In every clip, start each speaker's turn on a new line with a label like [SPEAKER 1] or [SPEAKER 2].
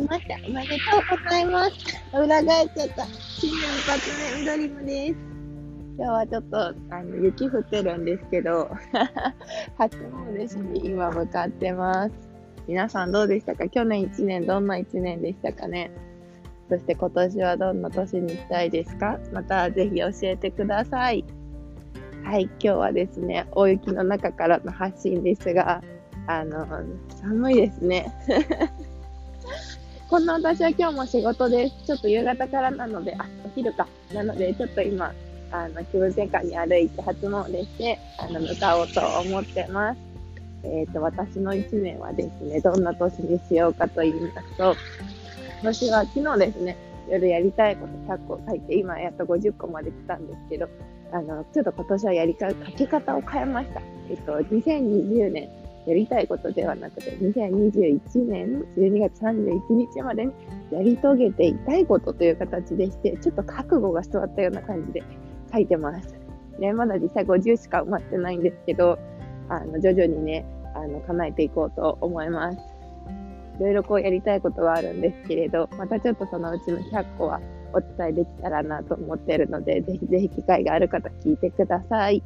[SPEAKER 1] ました。おめでとうございます。裏返っちゃった。新年一発目、緑もです。今日はちょっと、あの、雪降ってるんですけど、初詣しに今向かってます。皆さんどうでしたか？去年1年どんな1年でしたかね？そして今年はどんな年にしたいですか？またぜひ教えてください。はい、今日はですね、大雪の中からの発信ですが、あの、寒いですね。こんな私は今日も仕事です。ちょっと夕方からなので、あ、お昼か。なので、ちょっと今、あの、気分転換に歩いて初詣して、あの、向かおうと思ってます。えっ、ー、と、私の1年はですね、どんな年にしようかと言いますと、私は昨日ですね、夜やりたいこと100個書いて、今やっと50個まで来たんですけど、あの、ちょっと今年はやりか、書き方を変えました。えっと、2020年、やりたいことではなくて、2021年12月31日までにやり遂げていたいことという形でして、ちょっと覚悟が座ったような感じで書いてます。ね、まだ実際50しか埋まってないんですけど、あの、徐々にね、あの、叶えていこうと思います。いろいろこうやりたいことはあるんですけれど、またちょっとそのうちの100個はお伝えできたらなと思っているので、ぜひぜひ機会がある方聞いてください。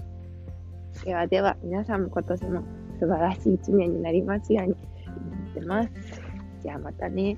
[SPEAKER 1] ではでは、皆さんも今年も素晴らしい一年になりますように思ってます。じゃあまたね。